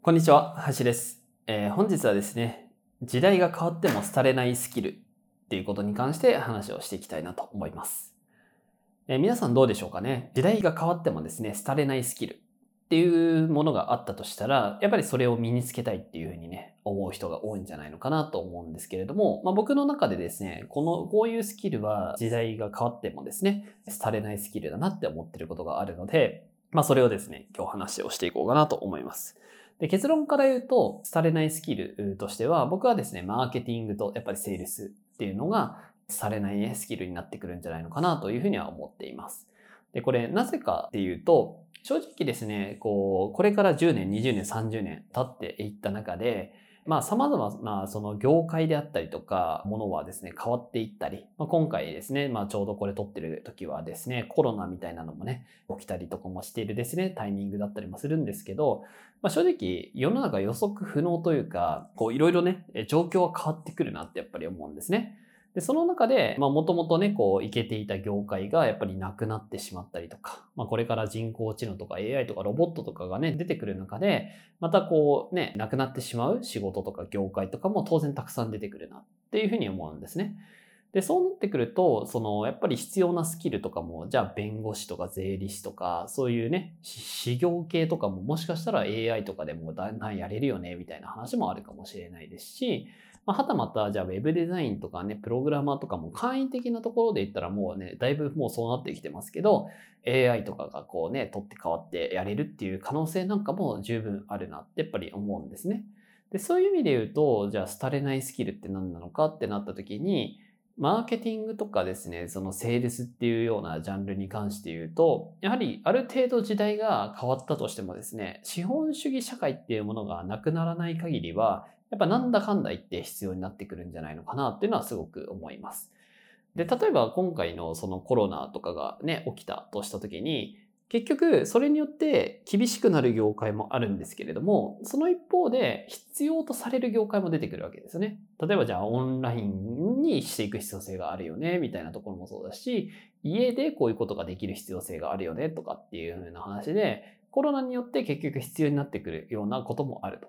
こんにちは林です、えー、本日はですね時代が変わっても廃れないスキルっていうことに関して話をしていきたいなと思います。えー、皆さんどうでしょうかね？時代が変わってもですね、廃れないスキルっていうものがあったとしたら、やっぱりそれを身につけたいっていうふうにね、思う人が多いんじゃないのかなと思うんですけれども、まあ、僕の中でですね、この、こういうスキルは時代が変わってもですね、廃れないスキルだなって思ってることがあるので、まあ、それをですね、今日話をしていこうかなと思います。で結論から言うと、廃れないスキルとしては、僕はですね、マーケティングとやっぱりセールスっていうのが、されない、スキルになってくるんじゃないのかなというふうには思っています。で、これなぜかっていうと、正直ですね、こう、これから10年、20年、30年経っていった中で、まあ様々なその業界であったりとか、ものはですね、変わっていったり、まあ、今回ですね、まあちょうどこれ撮ってる時はですね、コロナみたいなのもね、起きたりとかもしているですね、タイミングだったりもするんですけど、まあ正直世の中予測不能というか、こういろいろね、状況は変わってくるなってやっぱり思うんですね。で、その中で、まあ、もともとね、こう、いけていた業界がやっぱりなくなってしまったりとか、まあ、これから人工知能とか AI とかロボットとかがね、出てくる中で、またこう、ね、なくなってしまう仕事とか業界とかも当然たくさん出てくるなっていうふうに思うんですね。で、そうなってくると、その、やっぱり必要なスキルとかも、じゃあ弁護士とか税理士とか、そういうね、事業系とかももしかしたら AI とかでもだんだんやれるよね、みたいな話もあるかもしれないですし、まあ、はたまた、じゃあ Web デザインとかね、プログラマーとかも簡易的なところで言ったらもうね、だいぶもうそうなってきてますけど、AI とかがこうね、取って変わってやれるっていう可能性なんかも十分あるなってやっぱり思うんですね。で、そういう意味で言うと、じゃあ廃れないスキルって何なのかってなった時に、マーケティングとかですね、そのセールスっていうようなジャンルに関して言うと、やはりある程度時代が変わったとしてもですね、資本主義社会っていうものがなくならない限りは、やっぱなんだかんだ言って必要になってくるんじゃないのかなっていうのはすごく思います。で、例えば今回のそのコロナとかがね、起きたとした時に、結局それによって厳しくなる業界もあるんですけれども、その一方で必要とされる業界も出てくるわけですよね。例えばじゃあオンラインにしていく必要性があるよね、みたいなところもそうだし、家でこういうことができる必要性があるよね、とかっていう風な話で、コロナによって結局必要になってくるようなこともあると。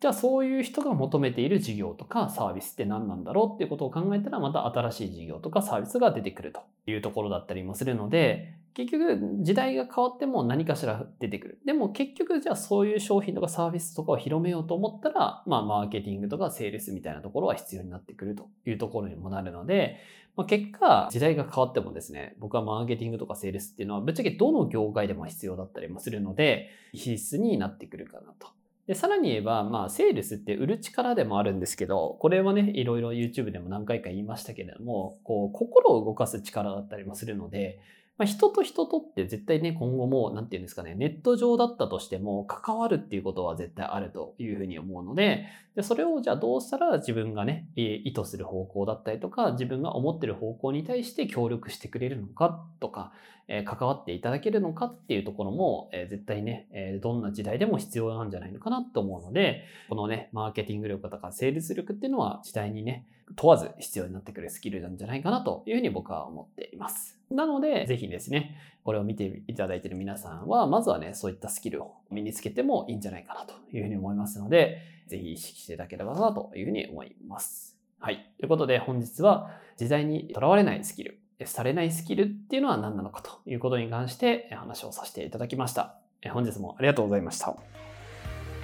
じゃあそういう人が求めている事業とかサービスって何なんだろうっていうことを考えたらまた新しい事業とかサービスが出てくるというところだったりもするので結局時代が変わっても何かしら出てくる。でも結局じゃあそういう商品とかサービスとかを広めようと思ったらまあマーケティングとかセールスみたいなところは必要になってくるというところにもなるので、結果、時代が変わってもですね、僕はマーケティングとかセールスっていうのはぶっちゃけどの業界でも必要だったりもするので、必須になってくるかなと。で、さらに言えば、まあ、セールスって売る力でもあるんですけど、これはね、いろいろ YouTube でも何回か言いましたけれども、こう、心を動かす力だったりもするので、まあ、人と人とって絶対ね、今後も、なんていうんですかね、ネット上だったとしても、関わるっていうことは絶対あるというふうに思うので、でそれをじゃあどうしたら自分がね、意図する方向だったりとか、自分が思ってる方向に対して協力してくれるのかとか、え、関わっていただけるのかっていうところも、え、絶対ね、え、どんな時代でも必要なんじゃないのかなと思うので、このね、マーケティング力とかセールス力っていうのは時代にね、問わず必要になってくるスキルなんじゃないかなというふうに僕は思っています。なので、ぜひですね、これを見ていただいている皆さんは、まずはね、そういったスキルを身につけてもいいんじゃないかなというふうに思いますので、ぜひ意識していただければなというふうに思います。はい。ということで、本日は時代にとらわれないスキル、されないスキルっていうのは何なのかということに関して話をさせていただきました。本日もありがとうございました。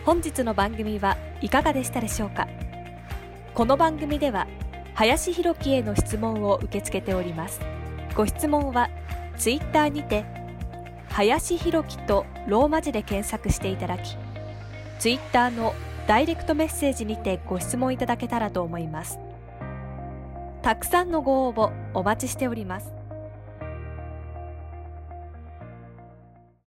本日の番組はいかがでしたでしょうか？この番組では林博樹への質問を受け付けておりますご質問はツイッターにて林弘樹とローマ字で検索していただきツイッターのダイレクトメッセージにてご質問いただけたらと思います。たくさんのご応募お待ちしております。